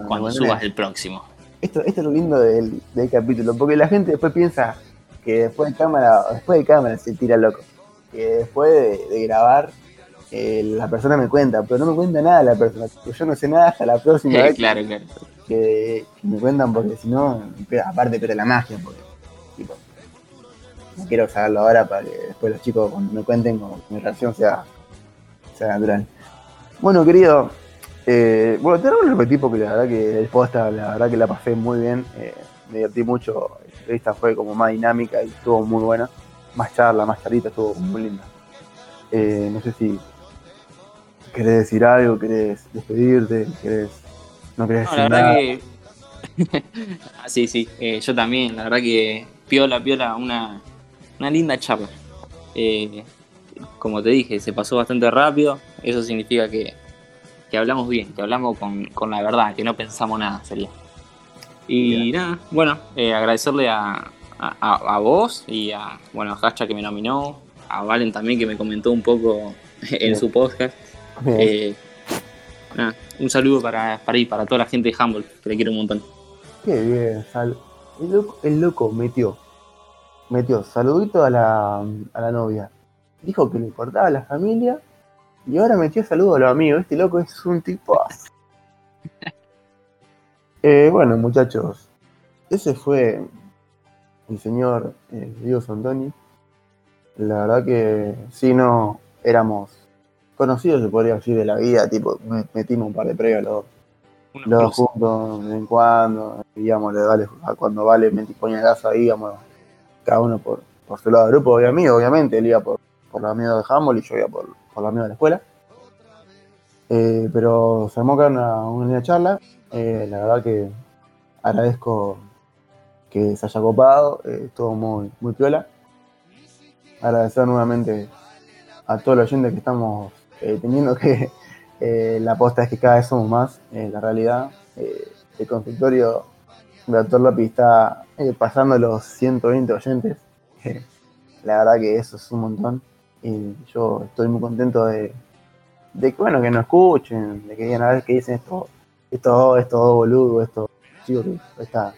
cuando subas el próximo. Esto, esto es lo lindo del, del capítulo, porque la gente después piensa que después de cámara, después de cámara se tira loco. Que después de, de grabar, eh, la persona me cuenta, pero no me cuenta nada la persona. porque Yo no sé nada hasta la próxima vez claro, claro. que, que me cuentan, porque si no, aparte pero la magia, porque tipo, no quiero saberlo ahora para que después los chicos cuando me cuenten como que mi reacción sea, sea natural. Bueno, querido, eh, bueno, te lo repetir porque la verdad que el posta, la verdad que la pasé muy bien, eh, me divertí mucho, la entrevista fue como más dinámica y estuvo muy buena, más charla, más charlita, estuvo muy linda. Eh, no sé si querés decir algo, querés despedirte, querés, no querés No, la decir verdad nada. que. Ah, sí, sí, eh, yo también. La verdad que piola, piola, una, una linda charla. Como te dije, se pasó bastante rápido. Eso significa que, que hablamos bien, que hablamos con, con la verdad, que no pensamos nada, sería. Y nada, bueno, eh, agradecerle a, a, a- vos y a, bueno, a Hacha que me nominó, a Valen también que me comentó un poco en Bien. su podcast. Eh, nada, un saludo para, para, ahí, para toda la gente de Humboldt, que le quiero un montón. Qué bien, Sal. El loco, el loco metió, metió saludito a la, a la novia. Dijo que le importaba la familia y ahora metió saludo a los amigos. Este loco es un tipo. eh, bueno, muchachos, ese fue el señor eh, Diego Santoni. La verdad que sí, no éramos conocidos, se podría decir, de la vida. Tipo, me- metimos un par de previos a los dos los juntos de vez en cuando, íbamos Vale, a cuando Vale me ponía gas ahí, íbamos cada uno por, por su lado del grupo de amigos, obviamente, él iba por, por los amigos de Humboldt y yo iba por, por los amigos de la escuela. Eh, pero se armó acá una, una charla, eh, la verdad que agradezco que se haya copado, eh, estuvo muy, muy piola. Agradecer nuevamente a todos los oyentes que estamos eh, teniendo que la aposta es que cada vez somos más, la realidad. el consultorio de Doctor López está pasando los 120 oyentes. la verdad que eso es un montón. Y yo estoy muy contento de, de que, bueno, que nos escuchen, de que digan a ver qué dicen esto, esto, esto boludo, estos chicos que, esta,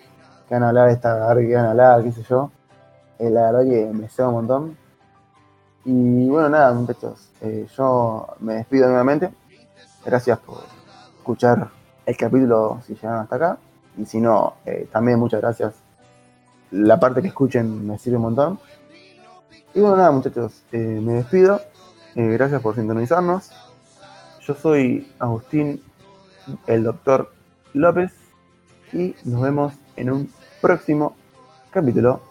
que van a hablar, esta, a ver qué van a hablar, qué sé yo. Eh, la verdad que me ceba un montón. Y bueno, nada, muchachos, eh, yo me despido nuevamente. Gracias por escuchar el capítulo si llegaron hasta acá. Y si no, eh, también muchas gracias. La parte que escuchen me sirve un montón. Y bueno, nada, muchachos, eh, me despido. Eh, gracias por sintonizarnos. Yo soy Agustín, el doctor López. Y nos vemos en un próximo capítulo